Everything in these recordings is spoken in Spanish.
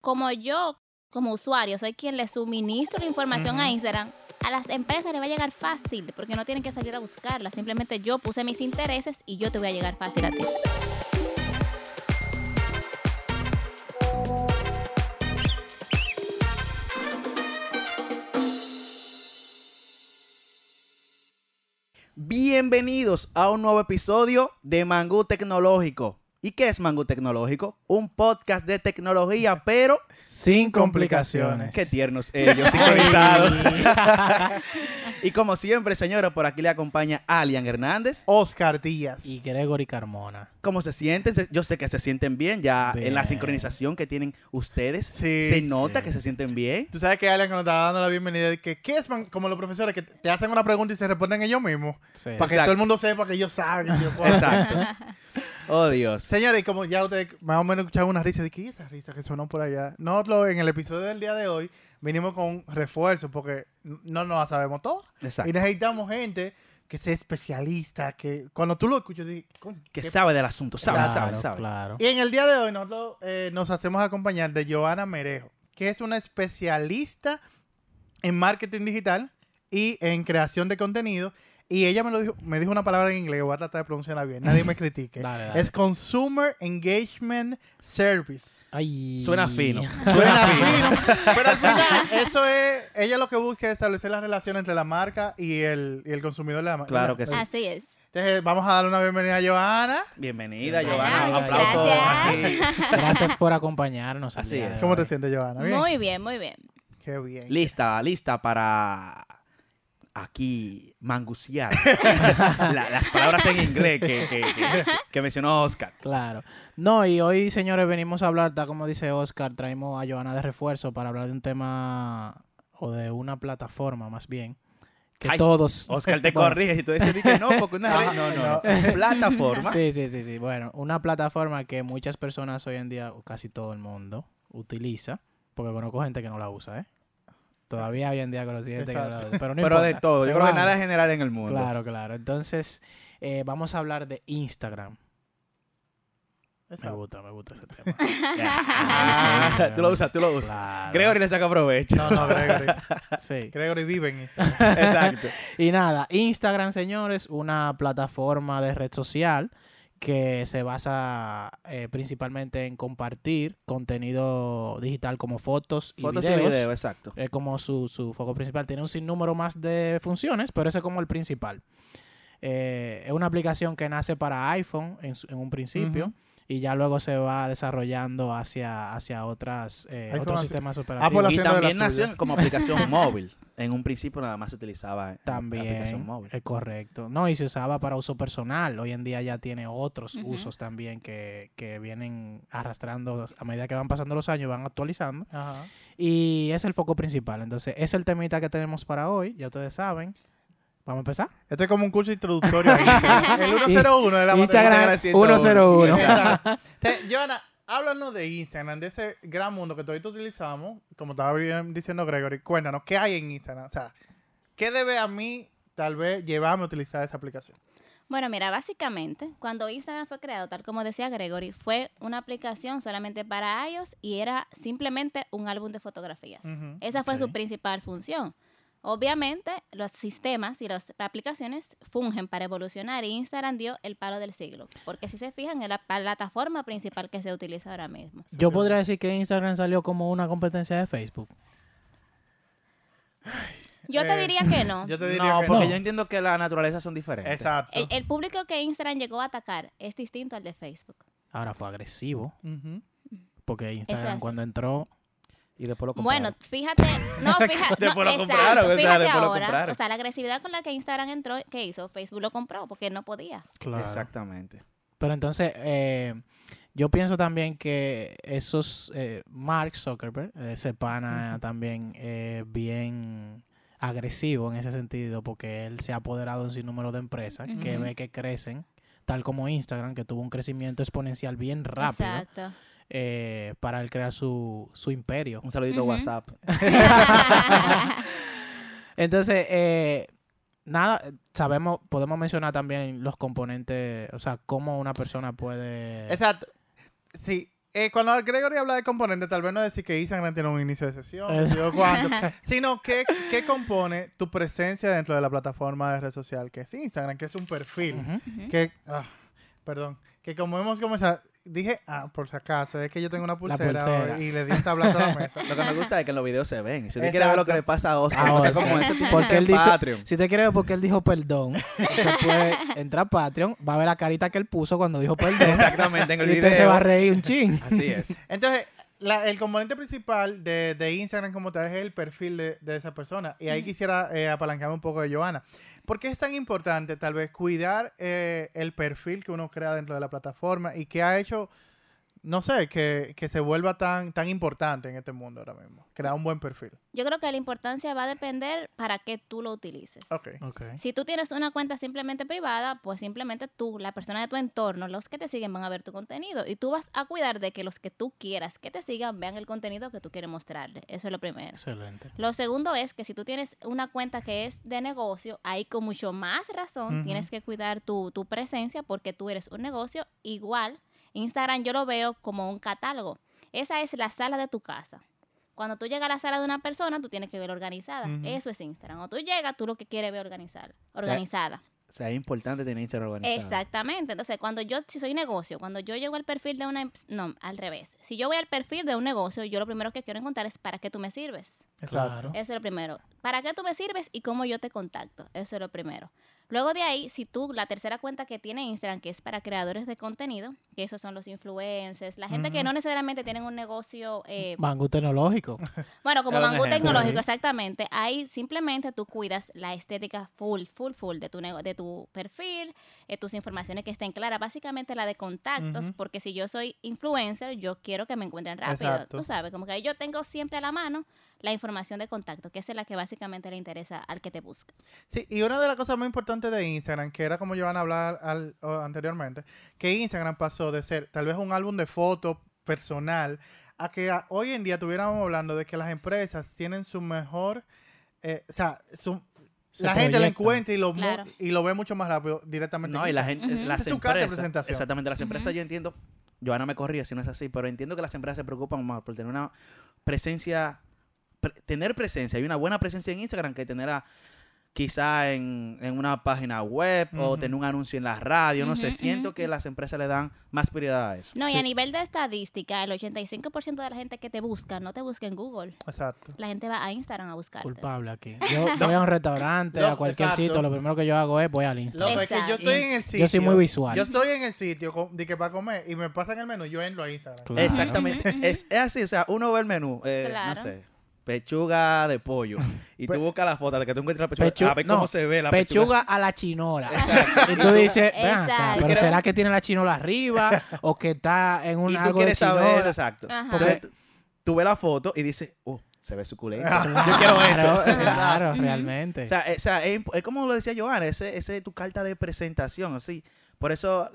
como yo, como usuario, soy quien le suministro la información a Instagram, a las empresas le va a llegar fácil, porque no tienen que salir a buscarla. Simplemente yo puse mis intereses y yo te voy a llegar fácil a ti. Bienvenidos a un nuevo episodio de Mangú Tecnológico. ¿Y qué es Mangú Tecnológico? Un podcast de tecnología, pero Sin complicaciones. qué tiernos ellos, sincronizados. y como siempre, señores, por aquí le acompaña Alian Hernández. Oscar Díaz. Y Gregory Carmona. ¿Cómo se sienten? Yo sé que se sienten bien ya en la sincronización que tienen ustedes. Sí, se nota sí. que se sienten bien. Tú sabes que Alan nos estaba dando la bienvenida de que, ¿qué es man? como los profesores que te hacen una pregunta y se responden ellos mismos? Sí. Para que Exacto. todo el mundo sepa que ellos saben. que yo puedo. Exacto. Oh, Dios. Señores, y como ya ustedes más o menos escucharon una risa, de ¿qué es esa risa que sonó por allá? Nosotros en el episodio del día de hoy vinimos con un refuerzo porque no nos la sabemos todo. Exacto. Y necesitamos gente que sea especialista, que cuando tú lo escuchas, dices, "Coño, Que qué sabe del asunto, sabe, claro, sabe, sabe. claro. Y en el día de hoy nosotros eh, nos hacemos acompañar de Joana Merejo, que es una especialista en marketing digital y en creación de contenido. Y ella me lo dijo, me dijo una palabra en inglés, voy a tratar de pronunciarla bien, nadie me critique. Dale, dale. Es Consumer Engagement Service. Ay. Suena fino. Suena fino, pero al final eso es, ella lo que busca es establecer la relación entre la marca y el, y el consumidor de la marca. Claro que sí. Así es. Entonces vamos a darle una bienvenida a Joana. Bienvenida, Giovanna. Un aplauso. gracias. Gracias por acompañarnos. Así es. ¿Cómo te sientes, Joana? ¿Bien? Muy bien, muy bien. Qué bien. Lista, lista para aquí manguciar La- las palabras en inglés que, que- que- que mencionó Oscar. Claro. No, y hoy, señores, venimos a hablar, tal como dice Oscar, traemos a Joana de refuerzo para hablar de un tema o de una plataforma más bien. Que Ay, todos. Oscar te Bueno, corrige si tú dices que no, porque una no, no, no. no. plataforma. Sí, sí, sí, sí. Bueno, una plataforma que muchas personas hoy en día, o casi todo el mundo, utiliza, porque conozco gente que no la usa, ¿eh? Todavía hoy en día que no la usa. Pero, no Pero de todo, se yo creo que nada general en el mundo. Claro, claro. Entonces, eh, vamos a hablar de Instagram. Me gusta, me gusta ese tema. Tú lo usas, tú lo usas. Claro. Gregory le saca provecho. No, no, Gregory. Sí. Gregory vive en Instagram. Exacto. Y nada, Instagram, señores, una plataforma de red social que se basa eh, principalmente en compartir contenido digital como fotos y Fotos y videos. videos, exacto. Es como su, su foco principal. Tiene un sinnúmero más de funciones, pero ese es como el principal. Eh, es una aplicación que nace para iPhone en, en un principio. Y ya luego se va desarrollando hacia, hacia otras, eh, otros sistemas operativos. Y de la también nació como aplicación móvil. En un principio nada más se utilizaba en También aplicación móvil. es correcto. No, y se usaba para uso personal. Hoy en día ya tiene otros usos también que, que vienen arrastrando a medida que van pasando los años, van actualizando. Ajá. Y es el foco principal. Entonces, es el temita que tenemos para hoy. Ya ustedes saben. Vamos a empezar. Este es como un curso introductorio. el 101 de la Instagram Instagram 101. 101. Exacto. Te- Joana, háblanos de Instagram, de ese gran mundo que todos utilizamos. Como estaba bien diciendo Gregory, cuéntanos, ¿qué hay en Instagram? O sea, ¿qué debe a mí tal vez llevarme a utilizar esa aplicación? Bueno, mira, básicamente, cuando Instagram fue creado, tal como decía Gregory, fue una aplicación solamente para iOS y era simplemente un álbum de fotografías. Esa fue su principal función. Obviamente, los sistemas y las aplicaciones fungen para evolucionar y Instagram dio el palo del siglo. Porque si se fijan, es la plataforma principal que se utiliza ahora mismo. Yo podría decir que Instagram salió como una competencia de Facebook. Yo te Eh, diría que no. Yo te diría No, que porque no. yo entiendo que las naturalezas son diferentes. Exacto. El, el público que Instagram llegó a atacar es distinto al de Facebook. Ahora fue agresivo. Porque Instagram cuando entró Y después lo Bueno, compraron. fíjate, no, fíjate, Después no, lo exacto, compraron, o sea, fíjate después lo ahora, compraron. o sea, la agresividad con la que Instagram entró, ¿qué hizo? Facebook lo compró porque no podía. claro. Exactamente. Pero entonces, eh, yo pienso también que esos, eh, Mark Zuckerberg, ese pana también eh, bien agresivo en ese sentido, porque él se ha apoderado de un sinnúmero de empresas que ve que crecen, tal como Instagram, que tuvo un crecimiento exponencial bien rápido Exacto. Eh, para él crear su, su imperio. Un saludito a WhatsApp. Entonces, eh, nada, sabemos, podemos mencionar también los componentes, o sea, cómo una persona puede... Exacto. Sí, eh, cuando Gregory habla de componentes, tal vez no decir que Instagram tiene un inicio de sesión, sino que, que compone tu presencia dentro de la plataforma de red social que es Instagram, que es un perfil. Que, ah, perdón, que como hemos comenzado, dije, ah, por si acaso, es que yo tengo una pulsera, y le di un tablazo a la mesa. Lo que me gusta es que en los videos se ven. Si usted quiere ver lo que le pasa a Oscar, Ah, o sea, Oscar. como ese tipo Porque de él dice, Patreon. si usted quiere ver por qué él dijo perdón, usted puede entrar a Patreon, va a ver la carita que él puso cuando dijo perdón. Exactamente, en el y usted video. se va a reír un chin. Así es. Entonces, la- el componente principal de, de Instagram como tal es el perfil de, de esa persona. Y ahí quisiera eh, apalancarme un poco de Joana. ¿Por qué es tan importante tal vez cuidar eh, el perfil que uno crea dentro de la plataforma y que ha hecho, no sé, que, que se vuelva tan, tan importante en este mundo ahora mismo? Crear un buen perfil. Yo creo que la importancia va a depender para qué tú lo utilices. Ok. Ok. Si tú tienes una cuenta simplemente privada, pues simplemente tú, la persona de tu entorno, los que te siguen van a ver tu contenido y tú vas a cuidar de que los que tú quieras que te sigan vean el contenido que tú quieres mostrarle. Eso es lo primero. Excelente. Lo segundo es que si tú tienes una cuenta que es de negocio, ahí con mucho más razón tienes que cuidar tu, tu presencia porque tú eres un negocio igual. Instagram yo lo veo como un catálogo. Esa es la sala de tu casa. Cuando tú llegas a la sala de una persona, tú tienes que ver organizada. Eso es Instagram. Cuando tú llegas, tú lo que quieres ver organizada. organizada. O sea, es importante tener Instagram organizado. Exactamente. Entonces, cuando yo, si soy negocio, cuando yo llego al perfil de una, no, al revés. Si yo voy al perfil de un negocio, yo lo primero que quiero encontrar es para qué tú me sirves. Claro. Eso es lo primero. ¿Para qué tú me sirves y cómo yo te contacto? Eso es lo primero. Luego de ahí, si tú, la tercera cuenta que tiene Instagram, que es para creadores de contenido, que esos son los influencers, la gente que no necesariamente tienen un negocio, eh, Mangú tecnológico. bueno, como Mangú. Tecnológico, exactamente. Ahí simplemente tú cuidas la estética full, full, full de tu, nego- de tu perfil, eh, tus informaciones que estén claras, básicamente la de contactos, porque si yo soy influencer, yo quiero que me encuentren rápido. Exacto. Tú sabes, como que ahí yo tengo siempre a la mano la información de contacto, que esa es la que básicamente le interesa al que te busca. Sí, y una de las cosas más importantes de Instagram, que era como yo van a hablar al- anteriormente, que Instagram pasó de ser tal vez un álbum de fotos personal a que a- hoy en día estuviéramos hablando de que las empresas tienen su mejor, eh, o sea, su- Se la gente lo encuentra y lo, Claro. y lo ve mucho más rápido directamente. en No, y la gente, las su carta de empresas, presentación. exactamente, las empresas Ujú. yo entiendo, Joana me corría si no es así, pero entiendo que las empresas se preocupan más por tener una presencia, pre- tener presencia y una buena presencia en Instagram que tener a, quizá en, en una página web o tener un anuncio en la radio, no sé, siento que las empresas le dan más prioridad a eso. No, y a nivel de estadística, el 85% de la gente que te busca no te busca en Google. Exacto. La gente va a Instagram a buscarte. Culpable aquí. Yo voy a un restaurante, a cualquier exacto. sitio, lo primero que yo hago es voy al Instagram. Es que yo estoy en el sitio. Yo soy muy visual. Yo estoy en el sitio de que para comer y me pasan el menú, yo entro a Instagram. Claro. Exactamente, es, es así, o sea, uno ve el menú, eh, Claro. no sé, pechuga de pollo, y Pe- tú buscas la foto de que tú encuentras la pechuga, Pechu- a ver no, cómo se ve la Pechuga a la chinola. Y tú dices, ven acá, Exacto. pero ¿será que tiene la chinola arriba o que está en un y tú algo de quieres saber, exacto. Ajá. Porque tú, tú ves la foto y dices, oh, se ve suculento. Claro. Yo quiero eso. Claro, realmente. O sea, o sea, es, imp- es como lo decía Joana, ese, ese es tu carta de presentación, así. Por eso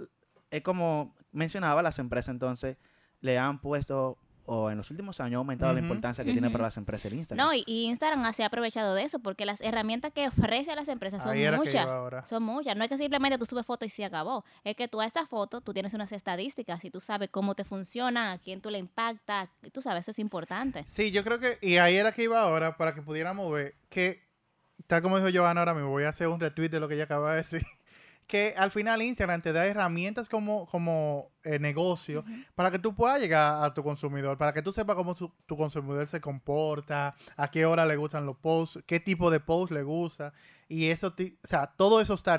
es como mencionaba, las empresas entonces le han puesto, o en los últimos años ha aumentado la importancia que tiene para las empresas el Instagram. No, y, y Instagram se ha aprovechado de eso porque las herramientas que ofrece a las empresas son muchas. Son muchas. No es que simplemente tú subes fotos y se acabó. Es que tú a esta foto tú tienes unas estadísticas y tú sabes cómo te funciona, a quién tú le impactas. Tú sabes, eso es importante. Sí, yo creo que, y ahí era que iba ahora para que pudiéramos ver que, tal como dijo Giovanna ahora mismo, voy a hacer un retweet de lo que ella acaba de decir, que al final Instagram te da herramientas como, como eh, negocio para que tú puedas llegar a tu consumidor, para que tú sepas cómo su- tu consumidor se comporta, a qué hora le gustan los posts, qué tipo de posts le gusta, y eso, ti- o sea, todo eso está...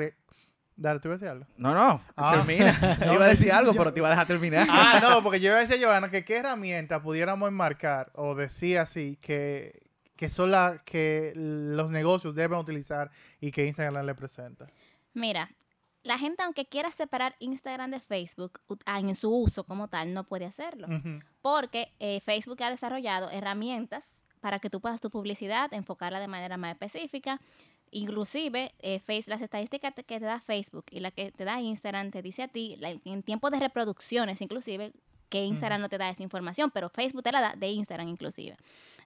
Dale, ¿tú ibas a decir algo? No, no, Ah. termina. No, iba a decir algo, yo- pero te iba a dejar terminar. Ah, no, porque yo iba a decir, Giovanna, que qué herramienta pudiéramos enmarcar o decir así que, que son las que los negocios deben utilizar y que Instagram le presenta. Mira, la gente aunque quiera separar Instagram de Facebook ah, en su uso como tal, no puede hacerlo. Porque eh, Facebook ha desarrollado herramientas para que tú puedas tu publicidad, enfocarla de manera más específica. Inclusive, eh, Face, las estadísticas que te da Facebook y la que te da Instagram te dice a ti, la- en tiempo de reproducciones inclusive, que Instagram no te da esa información, pero Facebook te la da de Instagram inclusive.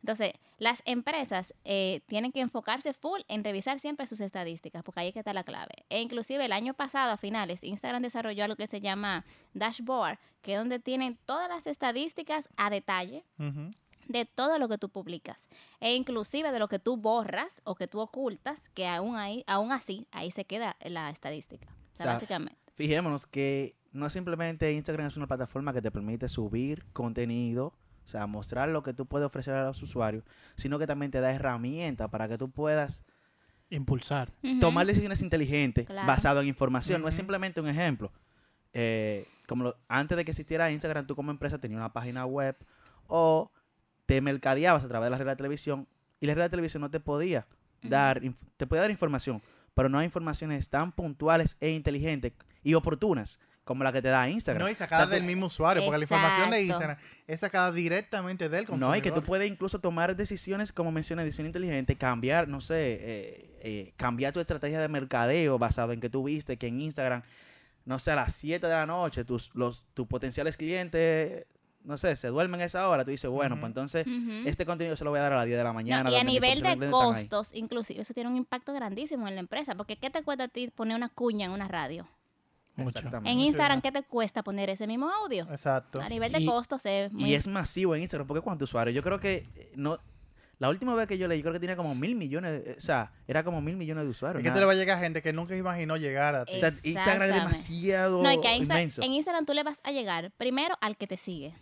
Entonces, las empresas eh, tienen que enfocarse full en revisar siempre sus estadísticas, porque ahí es que está la clave. E inclusive el año pasado, a finales, Instagram desarrolló algo que se llama Dashboard, que es donde tienen todas las estadísticas a detalle de todo lo que tú publicas e inclusive de lo que tú borras o que tú ocultas, que aún ahí, aún así, ahí se queda la estadística. O sea, O sea, básicamente. Fijémonos que no simplemente Instagram es una plataforma que te permite subir contenido, o sea, mostrar lo que tú puedes ofrecer a los usuarios, sino que también te da herramientas para que tú puedas Impulsar. Tomar decisiones inteligentes Claro. basado en información. No es simplemente un ejemplo. Eh, como lo- antes de que existiera Instagram, tú como empresa tenías una página web o te mercadeabas a través de la red de televisión y la red de televisión no te podía dar, te podía dar información, pero no hay informaciones tan puntuales e inteligentes y oportunas como la que te da Instagram. No, y O sea, sacada tú- del mismo usuario, porque la información de. Instagram es sacada directamente del consumidor. No, y que tú puedes incluso tomar decisiones, como mencioné, decisión inteligente, cambiar, no sé, eh, eh, cambiar tu estrategia de mercadeo basado en que tú viste que en Instagram, no sé, a las 7 de la noche, tus, los, tus potenciales clientes, no sé, se duermen a esa hora. Tú dices, bueno, pues entonces este contenido se lo voy a dar a las 10 de la No, mañana. y a nivel de costos, inclusive, eso tiene un impacto grandísimo en la empresa. Porque ¿qué te cuesta a ti poner una cuña en una radio? Mucho. En Instagram. ¿qué te cuesta poner ese mismo audio? Exacto. A nivel de Y- costos es muy... Y es masivo en Instagram, porque ¿cuántos usuarios? Yo creo que eh, no... La última vez que yo leí, yo creo que tenía como mil millones, eh, o sea, era como mil millones de usuarios. Es que te le va a llegar gente que nunca imaginó llegar a ti. O sea, Instagram es Exactamente. demasiado No, y que a Insta- inmenso. en Instagram tú le vas a llegar primero al que te sigue.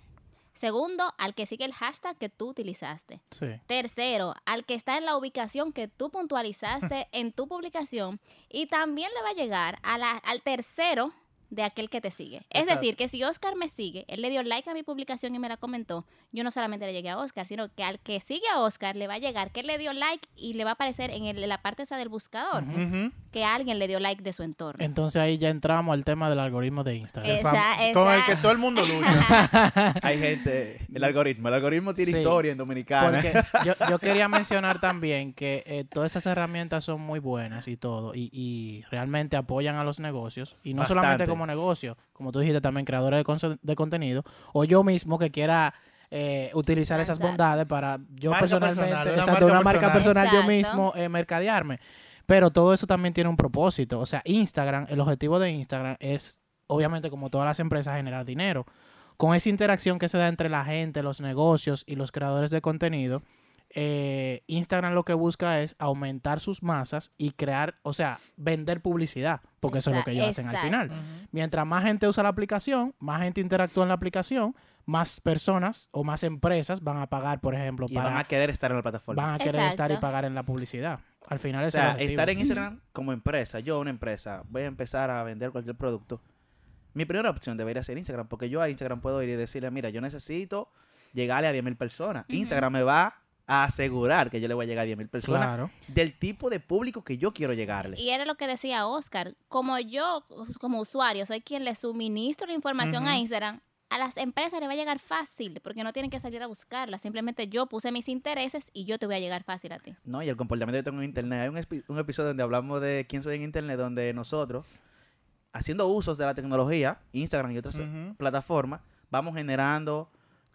Segundo, al que sigue el hashtag que tú utilizaste. Sí. Tercero, al que está en la ubicación que tú puntualizaste en tu publicación. Y también le va a llegar a la- al tercero de aquel que te sigue. Es Exacto. decir, que si Oscar me sigue, él le dio like a mi publicación y me la comentó, yo no solamente le llegué a Oscar, sino que al que sigue a Oscar le va a llegar que él le dio like y le va a aparecer en, el- en la parte esa del buscador Ujú. que alguien le dio like de su entorno. Entonces ahí ya entramos al tema del algoritmo de Instagram. Fam- Esa- Con el esa- que todo el mundo lucha. Hay gente, el algoritmo, el algoritmo tiene Sí. historia en Dominicana. Porque yo, yo quería mencionar también que eh, todas esas herramientas son muy buenas y todo, y, y realmente apoyan a los negocios, y no solamente Bastante. Como negocio, como tú dijiste también, creadores de, de contenido, o yo mismo que quiera eh, utilizar esas bondades para yo Marca personalmente, personal, una exacto, marca una marca personal. personal yo mismo eh, mercadearme. Pero todo eso también tiene un propósito. O sea, Instagram, el objetivo de Instagram es, obviamente, como todas las empresas, generar dinero. Con esa interacción que se da entre la gente, los negocios y los creadores de contenido, eh, Instagram lo que busca es aumentar sus masas y crear, o sea, vender publicidad, porque eso es lo que ellos hacen al final. Mientras más gente usa la aplicación, más gente interactúa en la aplicación, más personas o más empresas van a pagar, por ejemplo, y para van a querer estar en la plataforma. van a querer estar y pagar en la publicidad. Al final o es el sea, estar en Instagram como empresa, yo una empresa, voy a empezar a vender cualquier producto. Mi primera opción debería ser Instagram, porque yo a Instagram puedo ir y decirle, mira, yo necesito llegarle a 10.000 personas. Instagram me va a asegurar que yo le voy a llegar a 10.000 personas Claro. del tipo de público que yo quiero llegarle. Y era lo que decía Oscar, como yo, como usuario, soy quien le suministro la información a. Instagram, a las empresas le va a llegar fácil, porque no tienen que salir a buscarla. Simplemente yo puse mis intereses y yo te voy a llegar fácil a ti. ¿no? Y el comportamiento que tengo en Internet. Hay un, episodio donde hablamos de quién soy en Internet, donde nosotros, haciendo usos de la tecnología, Instagram y otras Ujú. plataformas, vamos generando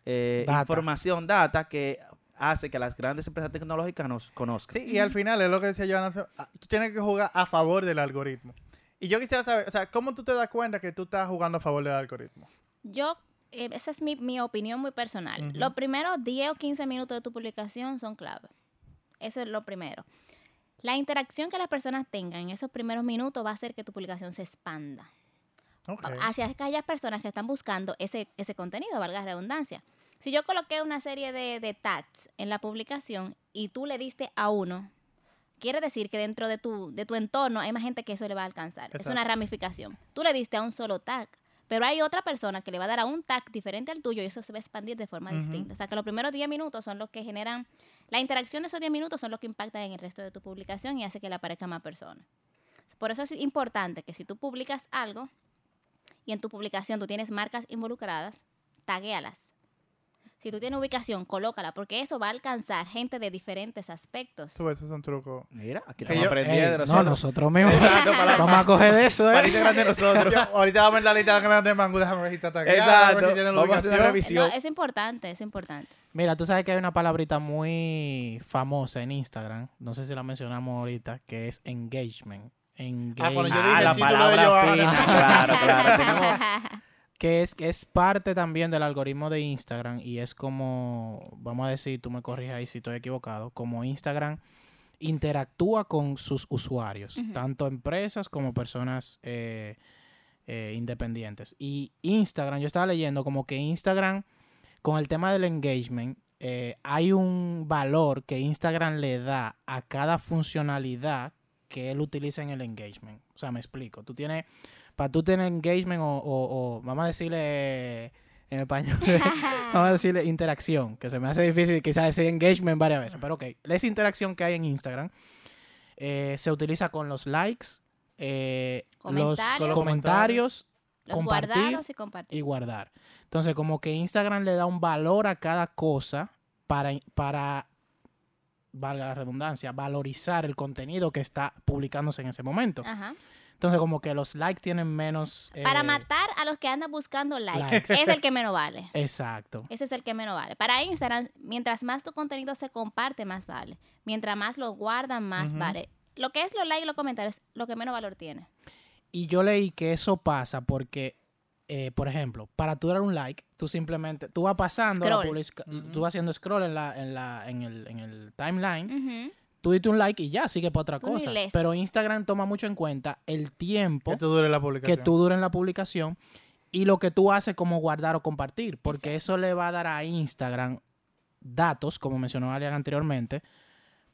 eh, Data. información, data, que hace que las grandes empresas tecnológicas nos conozcan. Sí, y al final es lo que decía Joana, ah, tú tienes que jugar a favor del algoritmo. Y yo quisiera saber, o sea, ¿cómo tú te das cuenta que tú estás jugando a favor del algoritmo? Yo, eh, esa es mi, mi opinión muy personal. Ujú. Los primeros 10 o 15 minutos de tu publicación son clave. Eso es lo primero. La interacción que las personas tengan en esos primeros minutos va a hacer que tu publicación se expanda. Hacia aquellas personas que están buscando ese, ese contenido, valga la redundancia. Si yo coloqué una serie de, de tags en la publicación y tú le diste a uno, quiere decir que dentro de tu, de tu entorno hay más gente que eso le va a alcanzar. Es una ramificación. Tú le diste a un solo tag, pero hay otra persona que le va a dar a un tag diferente al tuyo y eso se va a expandir de forma distinta. O sea que los primeros 10 minutos son los que generan, la interacción de esos 10 minutos son los que impactan en el resto de tu publicación y hace que le aparezca más personas. Por eso es importante que si tú publicas algo y en tu publicación tú tienes marcas involucradas, taguéalas. Si tú tienes ubicación, colócala, porque eso va a alcanzar gente de diferentes aspectos. Tú, esos son trucos. Mira, aquí yo- aprendiendo de no, nosotros. mismos. Exacto, para- Vamos a coger de eso, ¿eh? Pariste grande nosotros. Yo, ahorita vamos a ver la lista grande de Mango. Déjame ver si está Exacto. si Vamos a hacer una revisión. No, es importante, es importante. Mira, tú sabes que hay una palabrita muy famosa en Instagram, no sé si la mencionamos ahorita, que es engagement. Ah, cuando yo Engage- dije Ah, la de palabra Johanna. fina. Claro, claro. Tenemos que es, que es parte también del algoritmo de Instagram y es como, vamos a decir, tú me corriges ahí si estoy equivocado, como Instagram interactúa con sus usuarios, tanto empresas como personas eh, eh, independientes. Y Instagram, yo estaba leyendo como que Instagram, con el tema del engagement, eh, hay un valor que Instagram le da a cada funcionalidad que él utiliza en el engagement. O sea, me explico. Tú tienes, para tú tener engagement o, o- o vamos a decirle en español, vamos a decirle interacción, que se me hace difícil quizás decir engagement varias veces, pero ok, esa interacción que hay en Instagram eh, se utiliza con los likes, eh, los Comentarios. comentarios Los Compartir guardados y compartir. y guardar. Entonces, como que Instagram le da un valor a cada cosa para, para valga la redundancia, valorizar el contenido que está publicándose en ese momento. Ajá. Entonces, como que los likes tienen menos... Para eh, matar a los que andan buscando likes. likes. Es el que menos vale. Exacto. Ese es el que menos vale. Para Instagram, mientras más tu contenido se comparte, más vale. Mientras más lo guardan, más vale. Lo que es los likes y los comentarios, lo que menos valor tiene. Y yo leí que eso pasa porque, eh, por ejemplo, para tú dar un like, tú simplemente, tú vas pasando, la tú vas haciendo scroll en, la, en, la, en, el, en el timeline, Ujú. Tú diste un like y ya, sigue para otra cosa. Pero Instagram toma mucho en cuenta el tiempo Que tú dure la que publicación. tú dures en la publicación y lo que tú haces como guardar o compartir, porque eso le va a dar a Instagram datos, como mencionó Alian anteriormente,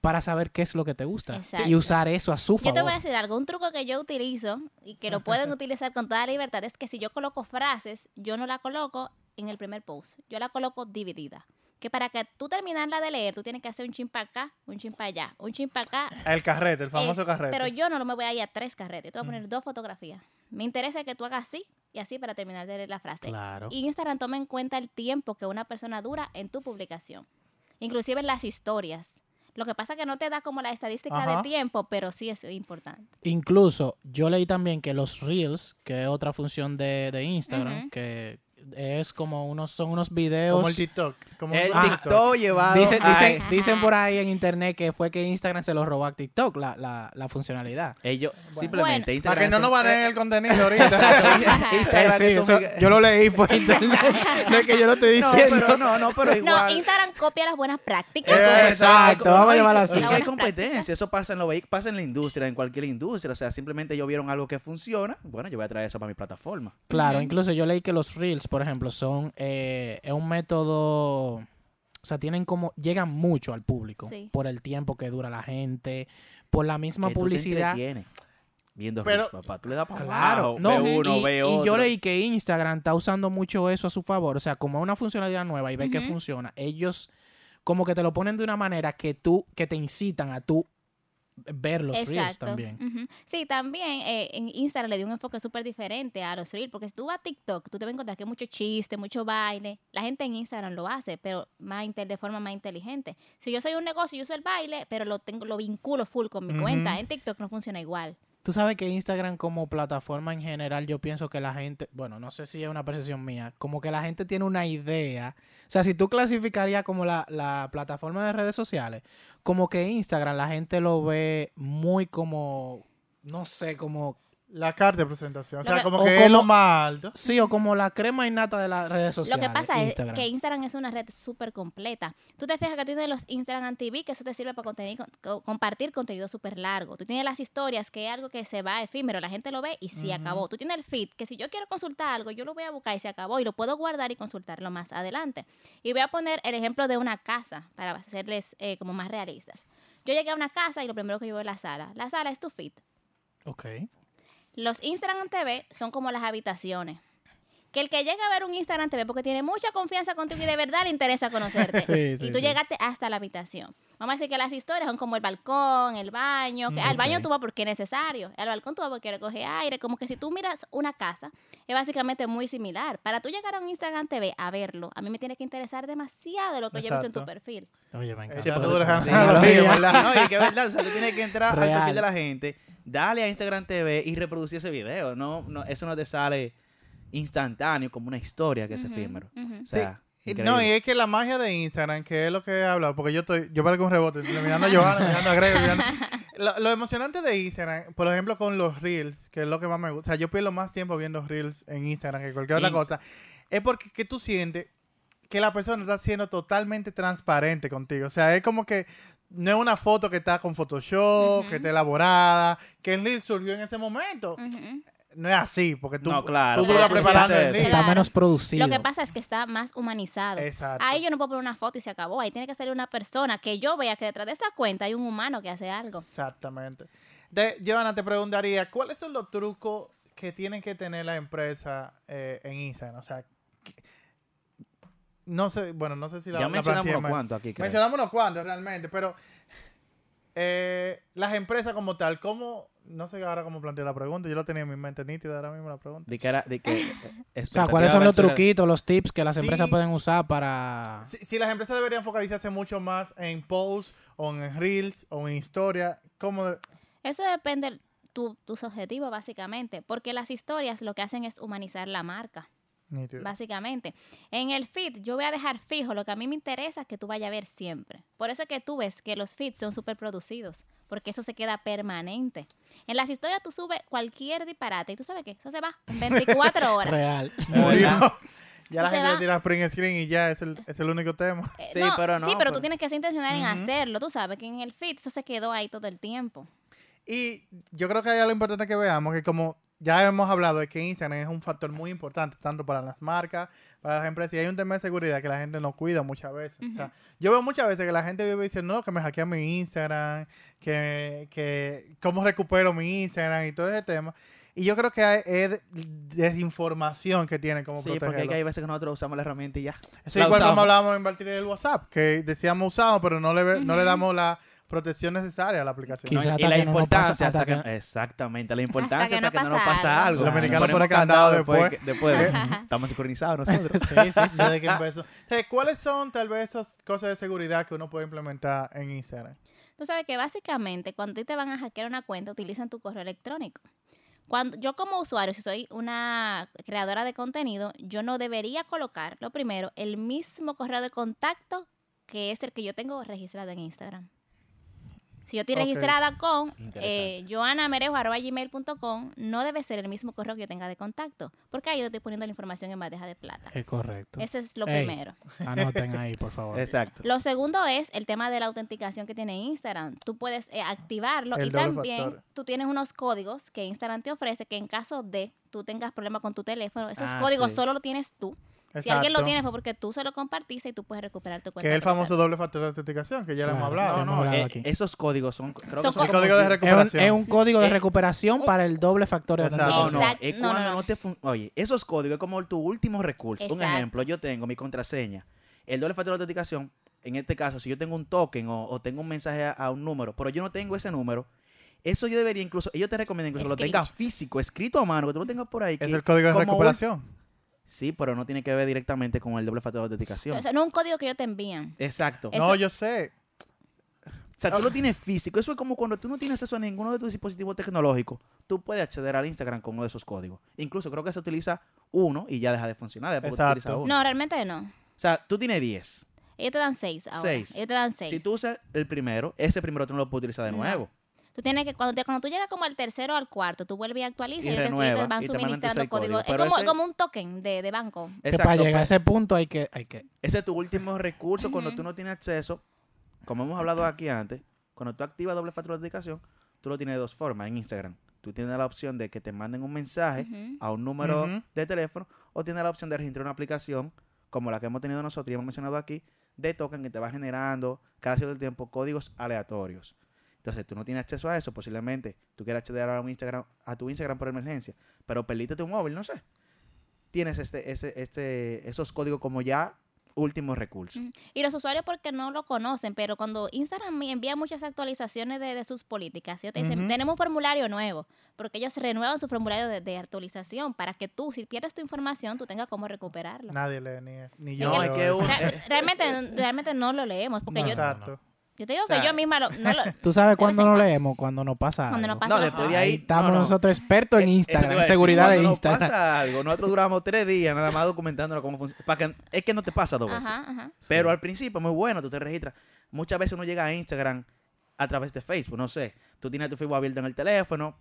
para saber qué es lo que te gusta Exacto. y usar eso a su Yo favor. te voy a decir algo, un truco que yo utilizo y que lo pueden utilizar con toda libertad es que si yo coloco frases, yo no la coloco en el primer post, yo la coloco dividida. Que para que tú terminarla de leer, tú tienes que hacer un chin para acá, un chin para allá, un chin para acá. El carrete, el famoso Es- carrete. Pero yo no me voy a ir a tres carretes, te voy a poner dos fotografías. Me interesa que tú hagas así y así para terminar de leer la frase. Claro. Y Instagram toma en cuenta el tiempo que una persona dura en tu publicación. Inclusive en las historias. Lo que pasa es que no te da como la estadística Ajá. de tiempo, pero sí es importante. Incluso yo leí también que los Reels, que es otra función de, de Instagram, que es como unos, son unos videos. Como el TikTok. Como El TikTok llevado. Dicen, dicen, dicen por ahí en internet que fue que Instagram se lo robó a TikTok, la, la, la funcionalidad. Ellos simplemente Bueno. Instagram. Para que no nos baneen el contenido ahorita. Instagram Eh, sí, es un eso- miga- yo lo leí por internet. no es que yo lo estoy No, diciendo. pero no, no, pero No, igual. Instagram copia las buenas prácticas. Eh, Exacto, vamos a llamarlo así. Hay competencia, prácticas. eso pasa en, lo vehi- pasa en la industria, en cualquier industria. O sea, simplemente ellos vieron algo que funciona. Bueno, yo voy a traer eso para mi plataforma. Claro, incluso yo leí que los reels, por ejemplo, son eh, es un método, o sea, tienen como llegan mucho al público Sí. por el tiempo que dura la gente, por la misma Que tú te publicidad. Viendo Pero- Reels, papá. Tú le das para Claro, no, ve uno, y, ve y otro. yo leí que Instagram está usando mucho eso a su favor, o sea, como es una funcionalidad nueva y ve que funciona, ellos como que te lo ponen de una manera que tú, que te incitan a tú ver los reels también. Sí, también eh, en Instagram le dio un enfoque súper diferente a los reels, porque si tú vas a TikTok, tú te vas a encontrar que hay mucho chiste, mucho baile. La gente en Instagram lo hace, pero más de forma más inteligente. Si yo soy un negocio y uso el baile, pero lo tengo lo vinculo full con mi cuenta, en TikTok no funciona igual. Tú sabes que Instagram como plataforma en general, yo pienso que la gente, bueno, no sé si es una percepción mía, como que la gente tiene una idea. O sea, si tú clasificarías como la, la plataforma de redes sociales, como que Instagram la gente lo ve muy como, no sé, como, La carta de presentación. O Lo sea, que- como o que es como- lo más alto. sí, o como la crema innata de las redes Lo sociales. que pasa Instagram. es que Instagram es una red súper completa. Tú te fijas que tú tienes los Instagram TV, que eso te sirve para contenido- compartir contenido súper largo. Tú tienes las historias, que es algo que se va efímero, la gente lo ve y se acabó. Tú tienes el feed, que si yo quiero consultar algo, yo lo voy a buscar y se acabó y lo puedo guardar y consultarlo más adelante. Y voy a poner el ejemplo de una casa para hacerles eh, como más realistas. Yo llegué a una casa y lo primero que yo veo es la sala. La sala es tu feed. Ok. Los Instagram TV son como las habitaciones. Que el que llega a ver un Instagram TV porque tiene mucha confianza contigo y de verdad le interesa conocerte. Sí, sí, y tú sí. llegaste hasta la habitación. Vamos a decir que las historias son como el balcón, el baño, que al baño tú vas porque es necesario, al balcón tú vas porque recoge aire, como que si tú miras una casa, es básicamente muy similar. Para tú llegar a un Instagram TV a verlo, a mí me tiene que interesar demasiado lo que yo he visto en tu Exacto. perfil. Oye, me encanta. Sí. Sí, ¿verdad? No, y que es verdad, o sea, tú tienes que entrar al Real. perfil de la gente, dale a Instagram TV y reproducir ese video. No, no, eso no te sale instantáneo como una historia que es Ujú, efímero. O sea. No, y es que la magia de Instagram, que es lo que he hablado, porque yo estoy, yo parezco un rebote, mirando a Johanna, mirando a Greg, mirando- Lo, lo emocionante de Instagram, por ejemplo, con los Reels, que es lo que más me gusta, o sea, yo pierdo más tiempo viendo Reels en Instagram que cualquier otra cosa, es porque que tú sientes que la persona está siendo totalmente transparente contigo, o sea, es como que no es una foto que está con Photoshop, que está elaborada, que el Reel surgió en ese momento. No es así, porque tú, No, claro, tú duras claro, preparando el. Está menos producido. Lo que pasa es que está más humanizado. Exacto. Ahí yo no puedo poner una foto y se acabó. Ahí tiene que salir una persona que yo vea que detrás de esa cuenta hay un humano que hace algo. Exactamente. De, Johanna, te preguntaría, ¿cuáles son los trucos que tienen que tener la empresa eh, en Instagram? O sea, que- no sé, bueno, no sé si la ya mencionamos planteé unos cuantos aquí. creo. Mencionamos unos cuantos realmente, pero eh, las empresas como tal, ¿cómo? No sé ahora cómo planteé la pregunta, yo lo tenía en mi mente nítida ahora mismo la pregunta. De que era, de que, O sea, ¿cuáles son los truquitos, los tips que las Sí. empresas pueden usar para... Si, si las empresas deberían focalizarse mucho más en posts o en reels o en historia, ¿cómo? de- Eso depende de tu- tus objetivos, básicamente. Porque las historias lo que hacen es humanizar la marca? Básicamente. En el feed, yo voy a dejar fijo lo que a mí me interesa que tú vayas a ver siempre. Por eso es que tú ves que los feeds son súper producidos. Porque eso se queda permanente. En las historias tú subes cualquier disparate y tú sabes qué, eso se va en 24 horas. Real. Ya la gente va. le tira print screen y ya es el, es el único tema. Eh, Sí, pero no, Sí, pero tú pero- tienes que ser intencional en hacerlo. Tú sabes que en el feed eso se quedó ahí todo el tiempo. Y yo creo que hay algo importante que veamos, que como ya hemos hablado de que Instagram es un factor muy importante, tanto para las marcas, para las empresas, y hay un tema de seguridad que la gente no cuida muchas veces. O sea, yo veo muchas veces que la gente vive diciendo, no, que me hackean mi Instagram, que, que cómo recupero mi Instagram y todo ese tema. Y yo creo que hay, es de- desinformación que tienen como Sí, porque hay veces que nosotros usamos la herramienta y ya. Eso la igual como usamos. hablábamos en el WhatsApp, que decíamos usado, pero no le, ve- no le damos la protección necesaria a la aplicación. Quizá No, hasta y la importancia pasa- hasta hasta que, exactamente la importancia que hasta que, no no nos pasa algo. algo. Los americanos Ponemos ponen candado después, después. que- después de- estamos sincronizados nosotros Sí, sí, sí. Desde que empezó. ¿Cuáles son tal vez esas cosas de seguridad que uno puede implementar en Instagram? Tú sabes que básicamente cuando te van a hackear una cuenta utilizan tu correo electrónico. Cuando yo como usuario, si soy una creadora de contenido, yo no debería colocar, lo primero, el mismo correo de contacto que es el que yo tengo registrado en Instagram. Si yo estoy registrada con eh, joanamerejo.gmail.com, no debe ser el mismo correo que yo tenga de contacto, porque ahí yo estoy poniendo la información en bandeja de plata. Es correcto. Eso es lo Ey. primero. Anoten ahí, por favor. exacto Lo segundo es el tema de la autenticación que tiene Instagram. Tú puedes eh, activarlo El y también factor. tú tienes unos códigos que Instagram te ofrece que en caso de tú tengas problemas con tu teléfono, esos Ah, códigos sí. solo lo tienes tú. Si alguien lo tiene fue porque tú se lo compartiste y tú puedes recuperar tu cuenta. Que es el famoso doble factor de autenticación, que ya lo hemos Claro. hablado. No, no, hemos hablado eh, esos códigos son creo Son que son El co- código de Es un, recuperación. es un código de Eh, recuperación para el doble factor de autenticación. no, es No, no, cuando no. no te fun- Oye, esos códigos es como tu último recurso. Un ejemplo, yo tengo mi contraseña. El doble factor de autenticación, en este caso, si yo tengo un token o, o tengo un mensaje a, a un número, pero yo no tengo ese número, eso yo debería incluso, ellos te recomiendan incluso que lo tengas físico, escrito a mano, que tú lo tengas por ahí. Es que el código de un- recuperación. Sí, pero no tiene que ver directamente con el doble factor de autenticación. O sea, no es un código que ellos te envían. Exacto. Eso- No, yo sé. O sea, tú lo tienes físico. Eso es como cuando tú no tienes acceso a ninguno de tus dispositivos tecnológicos. Tú puedes acceder al Instagram con uno de esos códigos. Incluso creo que se utiliza uno y ya deja de funcionar. después Exacto. uno. No, realmente no. O sea, tú tienes 10. Ellos te dan seis ahora. Seis. Ellos te dan seis. Si tú usas el primero, ese primero tú no lo puedes utilizar de No. nuevo. Tú tienes que, cuando, te- cuando tú llegas como al tercero o al cuarto, tú vuelves y actualizas Y y ellos te, ellos renueva, te van suministrando códigos. Es como, ese- como un token de, de banco. Que Exacto, para llegar a ese punto hay que, hay que Ese es tu último recurso cuando tú no tienes acceso. Como hemos hablado aquí antes, cuando tú activas doble factor de autenticación, tú lo tienes de dos formas en Instagram. Tú tienes la opción de que te manden un mensaje a un número de teléfono o tienes la opción de registrar una aplicación como la que hemos tenido nosotros y hemos mencionado aquí de token que te va generando cada cierto tiempo códigos aleatorios. Entonces, tú no tienes acceso a eso, posiblemente tú quieras acceder a, un Instagram, a tu Instagram por emergencia, pero perdiste tu móvil, no sé. tienes este, ese, este, esos códigos como ya último recurso. Y los usuarios porque no lo conocen, pero cuando Instagram me envía muchas actualizaciones de, de sus políticas, ellos te dicen, tenemos un formulario nuevo, porque ellos renuevan su formulario de, de actualización para que tú, si pierdes tu información, tú tengas cómo recuperarlo. Nadie lee ni, ni yo. No, que- es leo que eso. un- Re- realmente, realmente no lo leemos, porque No, yo, Exacto. Yo te digo O sea, que yo misma lo, no lo- Tú sabes cuándo no cuando. leemos, cuando nos pasa Cuando algo. nos pasa No, después de ahí. Estamos no, no. nosotros expertos en Eh, te Instagram, en decir, seguridad de cuando nos Instagram. pasa algo, nosotros duramos tres días nada más documentándonos cómo funciona. Es que no te pasa dos veces. Ajá, ajá. Pero al principio, muy bueno, tú te registras. Muchas veces uno llega a Instagram a través de Facebook, no sé. Tú tienes tu Facebook abierto en el teléfono.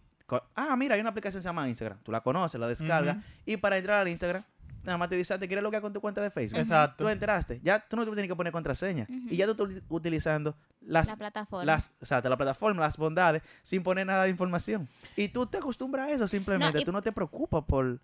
Ah, mira, hay una aplicación que se llama Instagram. Tú la conoces, la descargas. Y para entrar al Instagram, nada más te dice, "Ah, ¿te quieres loguear con tu cuenta de Facebook? Exacto. Tú enteraste. Ya tú no te tienes que poner contraseña. Y ya tú estás utilizando las, La plataforma. las, o sea, la plataforma, las bondades, sin poner nada de información. Y tú te acostumbras a eso simplemente. y- tú no te preocupas por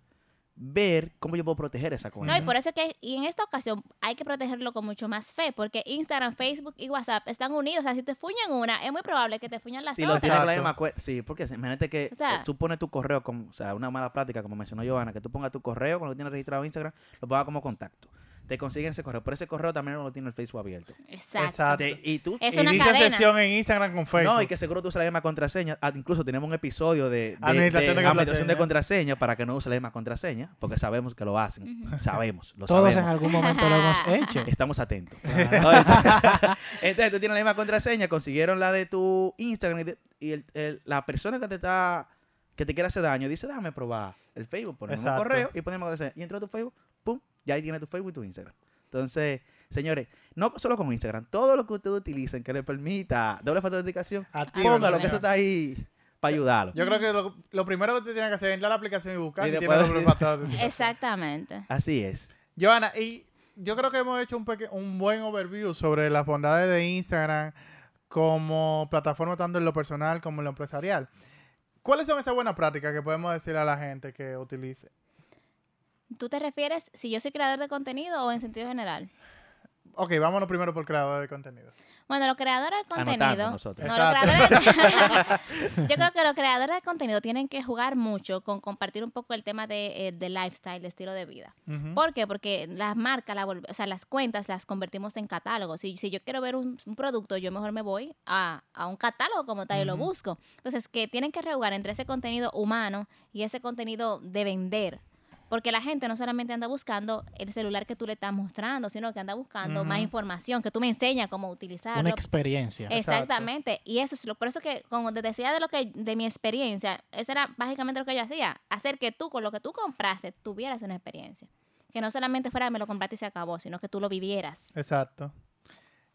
ver cómo yo puedo proteger esa cuenta. No, y por eso es que y en esta ocasión hay que protegerlo con mucho más fe, porque Instagram, Facebook y WhatsApp están unidos. O sea, si te fuñan una, es muy probable que te fuñan las Si lo otras. tienes con la Exacto. misma cuenta. Sí, porque imagínate que O sea- eh, tú pones tu correo, como, o sea, una mala práctica, como mencionó Giovanna, que tú pongas tu correo cuando lo tienes registrado en Instagram, lo pongas como contacto. Te consiguen ese correo, pero ese correo también lo tiene el Facebook abierto. Exacto. Exacto. Y tú. Es y una cadena. sesión en Instagram con Facebook. No, y que seguro tú usas la misma contraseña. Ah, incluso tenemos un episodio de, de- Administración de de administración de contraseña. para que no use la misma contraseña, porque sabemos que lo hacen. Sabemos, lo Todos en algún momento lo hemos hecho. Estamos atentos. Claro. Entonces tú tienes la misma contraseña, consiguieron la de tu Instagram y, de- y el- el- la persona que te está que te quiere hacer daño dice, déjame probar el Facebook, ponemos un correo y ponemos contraseña. Y entra a tu Facebook, pum, ya ahí tienes tu Facebook y tu Instagram. Entonces, señores, no solo con Instagram, todo lo que ustedes utilicen que le permita doble factor de autenticación, póngalo, que eso está ahí para ayudarlo. Yo creo que lo, lo primero que usted tiene que hacer es entrar a la aplicación y buscar Y si después tiene doble factor de autenticación. Exactamente. Así es. Joana, y yo creo que hemos hecho un, peque- un buen overview sobre las bondades de Instagram como plataforma tanto en lo personal como en lo empresarial. ¿Cuáles son esas buenas prácticas que podemos decir a la gente que utilice? ¿Tú te refieres si yo soy creador de contenido o en sentido general? Ok, vámonos primero por creador de contenido. Bueno, los creadores de contenido. nosotros. No, los yo creo que los creadores de contenido tienen que jugar mucho con compartir un poco el tema de, eh, de lifestyle, de estilo de vida. ¿Por qué? Porque las marcas, la o sea, las cuentas las convertimos en catálogos. Si, si yo quiero ver un, un producto, yo mejor me voy a, a un catálogo como tal y lo busco. Entonces, que tienen que rejugar entre ese contenido humano y ese contenido de vender. Porque la gente no solamente anda buscando el celular que tú le estás mostrando, sino que anda buscando más información, que tú me enseñas cómo utilizarlo. Una experiencia. Exacto. Exactamente. Y eso es lo, por eso que, como te decía de lo que, de mi experiencia, eso era básicamente lo que yo hacía. Hacer que tú, con lo que tú compraste, tuvieras una experiencia. Que no solamente fuera me lo compraste y se acabó, sino que tú lo vivieras. Exacto.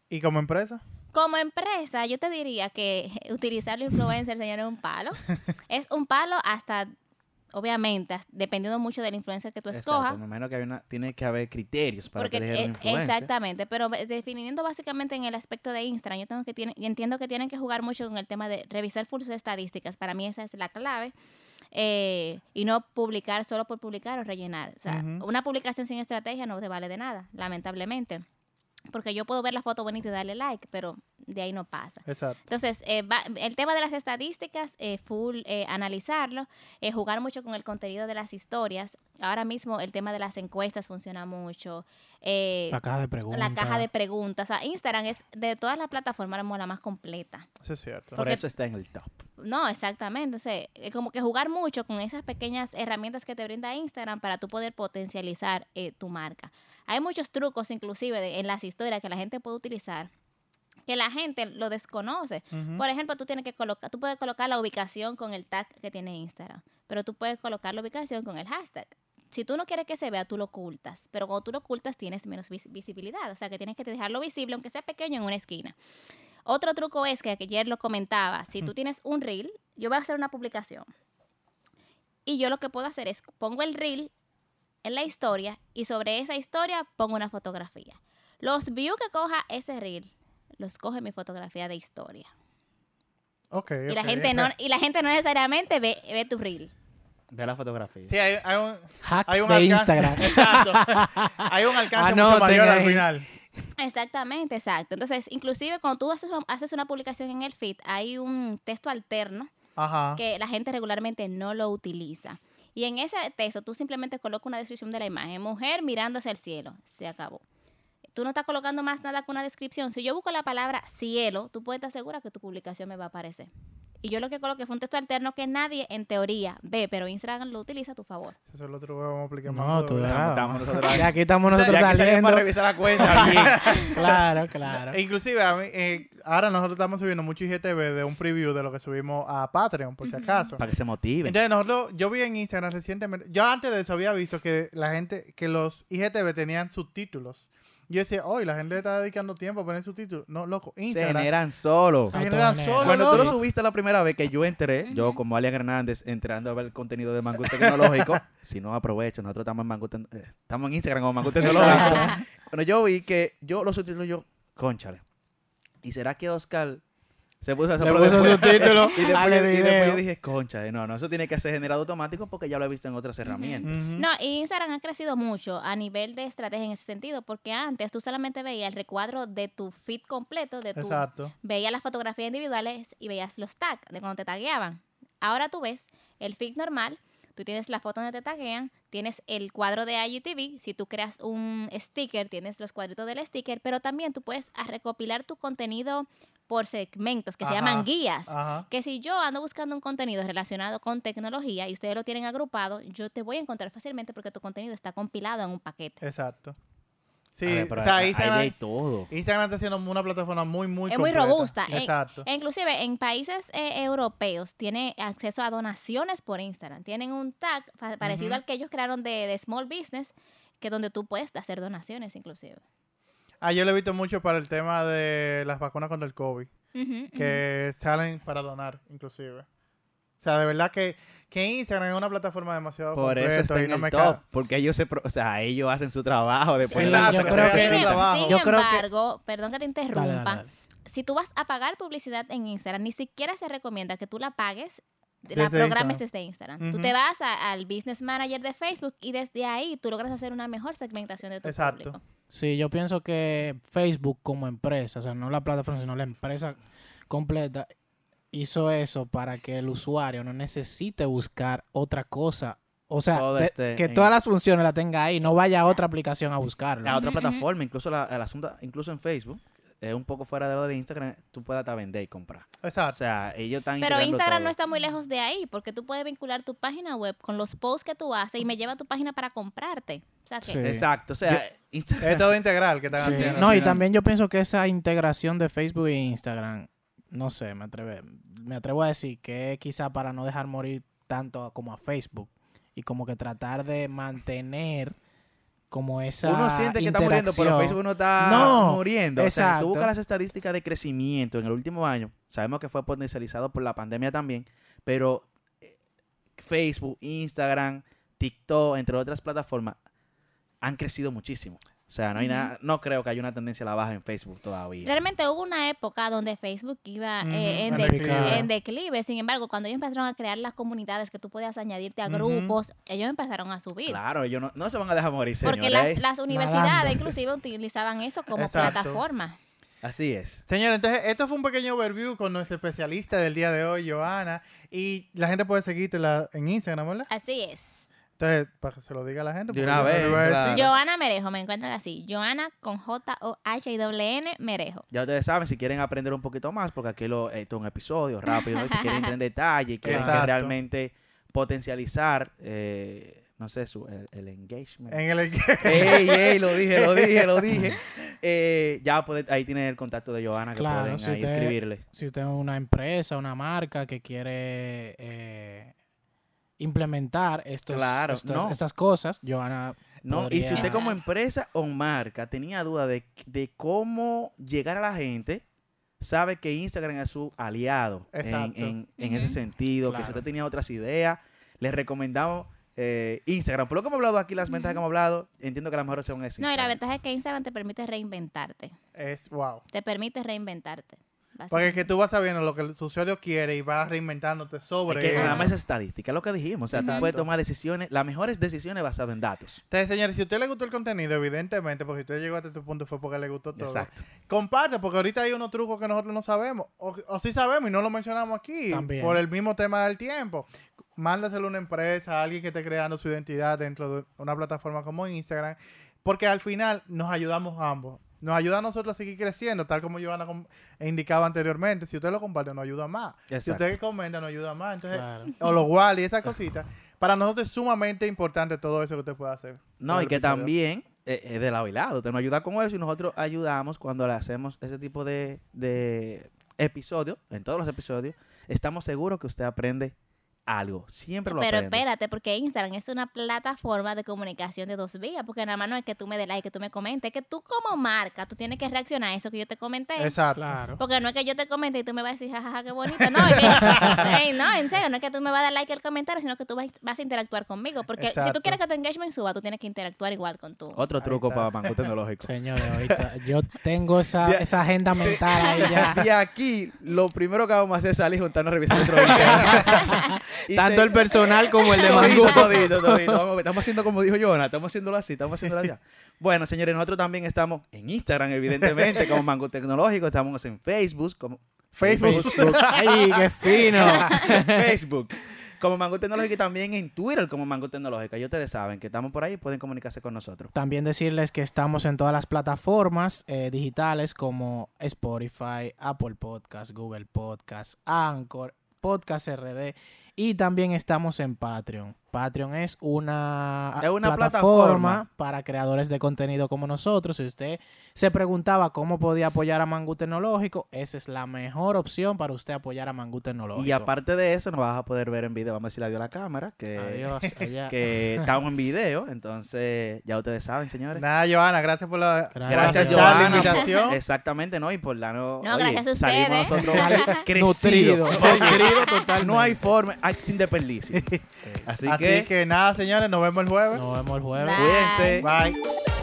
¿Y como empresa? Como empresa, yo te diría que utilizar los influencers, señor, es un palo. es un palo hasta, obviamente, dependiendo mucho del influencer que tú escojas. Exacto. Me imagino que hay una, tiene que haber criterios para Porque, que elegir un eh, influencer. exactamente, pero definiendo básicamente en el aspecto de Instagram, yo tengo que tiene, y entiendo que tienen que jugar mucho con el tema de revisar full sus estadísticas. Para mí esa es la clave. eh, y no publicar solo por publicar o rellenar. O sea, una publicación sin estrategia no te vale de nada, lamentablemente. Porque yo puedo ver la foto bonita y darle like, pero de ahí no pasa. Exacto. Entonces, eh, va- el tema de las estadísticas, eh, full eh, analizarlo, eh, jugar mucho con el contenido de las historias. Ahora mismo el tema de las encuestas funciona mucho. eh, La caja de preguntas. la caja de preguntas. O sea, Instagram es de todas las plataformas la más completa. Eso es cierto. Por eso está en el top. No, exactamente. O sea, es como que jugar mucho con esas pequeñas herramientas que te brinda Instagram para tú poder potencializar eh, tu marca. Hay muchos trucos, inclusive, de- en las historias que la gente puede utilizar que la gente lo desconoce. Por ejemplo, tú tienes que colocar, tú puedes colocar la ubicación con el tag que tiene Instagram, pero tú puedes colocar la ubicación con el hashtag. Si tú no quieres que se vea, tú lo ocultas, pero cuando tú lo ocultas tienes menos vis- visibilidad, o sea que tienes que dejarlo visible, aunque sea pequeño en una esquina. Otro truco es que ayer lo comentaba, si tú tienes un reel, yo voy a hacer una publicación y yo lo que puedo hacer es pongo el reel en la historia y sobre esa historia pongo una fotografía. Los views que coja ese reel, los coge mi fotografía de historia. Ok, Y la gente no y la gente no necesariamente ve, ve tu reel. Ve la fotografía. Sí, hay, hay un, Hacks hay un de alcance. Instagram. Exacto. hay un alcance mucho Anoten mayor al final. Exactamente, exacto. Entonces, inclusive cuando tú haces una, haces una publicación en el feed, hay un texto alterno Ajá. que la gente regularmente no lo utiliza. Y en ese texto tú simplemente colocas una descripción de la imagen. Mujer mirando hacia el cielo. Se acabó. Tú no estás colocando más nada que una descripción. Si yo busco la palabra cielo, tú puedes estar segura que tu publicación me va a aparecer. Y yo lo que coloqué fue un texto alterno que nadie en teoría ve, pero Instagram lo utiliza a tu favor. Eso es lo otro que vamos a explicar No, más. tú todavía. verás. Estamos nosotros Ya aquí estamos nosotros Ya que salimos saliendo. para revisar la cuenta. Claro, claro. E Inclusive, a mí, eh, ahora nosotros estamos subiendo mucho IGTV de un preview de lo que subimos a Patreon, por si acaso. para que se motiven. Entonces nosotros, yo vi en Instagram recientemente, yo antes de eso había visto que la gente, que los IGTV tenían subtítulos. Yo decía, hoy la gente le está dedicando tiempo a poner subtítulos. No, loco, se Instagram. generan solo. Se generan solo, Cuando tú lo loco. subiste la primera vez que yo entré, yo como Alian Hernández, entrando a ver el contenido de Mangú Tecnológico, si no aprovecho, nosotros estamos en Mangú eh, estamos en Instagram como Mangú Tecnológico. Bueno, yo vi que yo los subtítulos yo, conchale. ¿Y será que Oscar se puso a Le hacerlo puso después? subtítulos y, después, al y después yo dije, concha, no, no, eso tiene que ser generado automático porque ya lo he visto en otras herramientas. No, y Instagram ha crecido mucho a nivel de estrategia en ese sentido, porque antes tú solamente veías el recuadro de tu feed completo, de tu Exacto. veías las fotografías individuales y veías los tags de cuando te tagueaban. Ahora tú ves el feed normal, tú tienes la foto donde te taguean, tienes el cuadro de IGTV, si tú creas un sticker, tienes los cuadritos del sticker, pero también tú puedes a recopilar tu contenido por segmentos que se llaman guías. Ajá. Que si yo ando buscando un contenido relacionado con tecnología y ustedes lo tienen agrupado, yo te voy a encontrar fácilmente porque tu contenido está compilado en un paquete. Exacto. Sí, A ver, pero o sea, hay- hay Instagram, de todo. Instagram está siendo una plataforma muy, muy es muy robusta. E- Exacto. e inclusive en países eh, europeos tiene acceso a donaciones por Instagram. Tienen un tag parecido al que ellos crearon de, de Small Business, que donde tú puedes hacer donaciones inclusive. Ah, yo lo he visto mucho para el tema de las vacunas contra el COVID, que salen para donar, inclusive. O sea, de verdad que, que Instagram es una plataforma demasiado Por eso está en no el me top. Porque ellos se, pro- o sea, ellos hacen su trabajo de Sí, yo creo que Sin, Sin trabajo. sin Yo creo que- embargo, perdón que te interrumpa, Dale, dale, dale. si tú vas a pagar publicidad en Instagram, ni siquiera se recomienda que tú la pagues, la Desde programes Instagram. desde Instagram. Tú te vas a- al Business Manager de Facebook y desde ahí tú logras hacer una mejor segmentación de tu Exacto. público. Sí, yo pienso que Facebook como empresa, o sea, no la plataforma, sino la empresa completa, hizo eso para que el usuario no necesite buscar otra cosa. O sea, de- esté que en- todas las funciones la tenga ahí, no vaya a otra aplicación a buscarlo. a otra plataforma, incluso la, el asunto, incluso en Facebook, es un poco fuera de lo de Instagram, tú puedes hasta vender y comprar. O Exacto. sea, ellos están Pero Instagram todo. no está muy lejos de ahí, porque tú puedes vincular tu página web con los posts que tú haces y me lleva a tu página para comprarte. O sea que Sí. Exacto, o sea, Instagram Es todo integral que están Sí. haciendo. No, y también yo pienso que esa integración de Facebook e Instagram, no sé, me atreve, me atrevo a decir que quizá para no dejar morir tanto como a Facebook y como que tratar de mantener como esa uno siente que está muriendo, pero. Facebook no está No, muriendo. O sea, exacto. tú buscas las estadísticas de crecimiento en el último año. Sabemos que fue potencializado por la pandemia también, pero eh, Facebook, Instagram, TikTok, entre otras plataformas, han crecido muchísimo. O sea, no hay nada, no creo que haya una tendencia a la baja en Facebook todavía. realmente hubo una época donde Facebook iba eh, en, Ujú, de- en declive. en declive. Sin embargo, cuando ellos empezaron a crear las comunidades que tú podías añadirte a grupos, ellos empezaron a subir. Claro, ellos no, no se van a dejar morir, Porque señores. las, las universidades inclusive utilizaban eso como Exacto. plataforma. Así es. Señor, entonces esto fue un pequeño overview con nuestro especialista del día de hoy, Joana. Y la gente puede seguirte la- en Instagram, ¿verdad? Así es. Entonces, para que se lo diga a la gente. De una vez, claro. Joana Merejo, me encuentran así. Joana con J-O-H-I-N Merejo. Ya ustedes saben, si quieren aprender un poquito más, porque aquí lo, esto es un episodio rápido, ¿no? si quieren entrar en detalle y quieren que realmente potencializar, eh, no sé, su, el, el engagement. En el ey, ey, lo dije, lo dije, lo dije. Eh, ya puede- ahí tienen el contacto de Joana que Claro, pueden si ahí usted- escribirle. Si usted es una empresa, una marca que quiere eh, implementar estos, Claro, estos- no. estas cosas, Joana No, y si usted como empresa o marca tenía duda de, de cómo llegar a la gente, sabe que Instagram es su aliado en, Exacto. en- en Ujú. ese sentido, que si usted tenía otras ideas, les recomendamos eh, Instagram. Por lo que hemos hablado aquí, las ventajas que hemos hablado, entiendo que la mejor opción es No, y la Instagram. ventaja es que Instagram te permite reinventarte. Es wow. Te permite reinventarte. Porque es que tú vas sabiendo lo que el usuario quiere y vas reinventándote sobre Es que nada eso. más es estadística, es lo que dijimos. O sea, tú puedes tomar decisiones, las mejores decisiones basadas en datos. Entonces, señores, si a usted le gustó el contenido, evidentemente, porque si usted llegó hasta este punto fue porque le gustó todo. Exacto. Comparte, porque ahorita hay unos trucos que nosotros no sabemos. O, o sí sabemos y no lo mencionamos aquí. También. Por el mismo tema del tiempo. mándaselo a una empresa, a alguien que esté creando su identidad dentro de una plataforma como Instagram, porque al final nos ayudamos ambos. Nos ayuda a nosotros a seguir creciendo, tal como Giovanna indicaba anteriormente. Si usted lo comparte, nos ayuda más. Si usted comenta, nos ayuda más. Entonces, Claro. o lo igual y esas cositas. Para nosotros es sumamente importante todo eso que usted puede hacer. No, y que episodio. también eh, es de lado y lado. Usted nos ayuda con eso y nosotros ayudamos cuando le hacemos ese tipo de, de episodios, en todos los episodios. Estamos seguros que usted aprende algo. Siempre lo Pero aprende. espérate, porque Instagram es una plataforma de comunicación de dos vías, porque nada más no es que tú me des like, que tú me comentes, es que tú como marca, tú tienes que reaccionar a eso que yo te comenté. Exacto. Claro. Porque no es que yo te comente y tú me vas a decir, jajaja, qué bonito. No, es que, no, en serio, no es que tú me vas a dar like al comentario, sino que tú vas, vas a interactuar conmigo. Porque si tú quieres que tu engagement suba, tú tienes que interactuar igual con tu. Otro Ahí truco está. para Mango Tecnológico. Señores, ahorita yo tengo esa, agenda mental ahí ya. Y aquí, lo primero que vamos a hacer es salir juntarnos a revisar nuestro video. Y Tanto se- el personal como el de Todito, Mangú. todito, todito. Vamos, estamos haciendo como dijo Jonah, estamos haciéndolo así, estamos haciéndolo allá. Bueno, señores, nosotros también estamos en Instagram, evidentemente, como Mango Tecnológico, estamos en Facebook, como Facebook. ¡Ay, qué fino! Facebook, como Mango Tecnológico y también en Twitter como Mango Tecnológica. Y ustedes saben que estamos por ahí y pueden comunicarse con nosotros. También decirles que estamos en todas las plataformas eh, digitales como Spotify, Apple Podcast, Google Podcast, Anchor, Podcast RD y también estamos en Patreon. Patreon es una, Es una plataforma, plataforma. para creadores de contenido como nosotros. Si usted se preguntaba cómo podía apoyar a Mangú Tecnológico, esa es la mejor opción para usted apoyar a Mangú Tecnológico. Y aparte de eso, nos vas a poder ver en video. Vamos a decirle adiós a la cámara, que, Adiós. allá. que estamos en video. Entonces, ya ustedes saben, señores. Nada, Joana, gracias por la, Gracias, Gracias, invitación. Exactamente, ¿no? Y por la no. No, oye, gracias a salimos ustedes. nosotros Nutrido, crecidos. nutrido totalmente. No hay forma, hay sin desperdicio. Sí. Así, Así que, que nada, señores, nos vemos el jueves. Nos vemos el jueves. Bye. cuídense. Bye.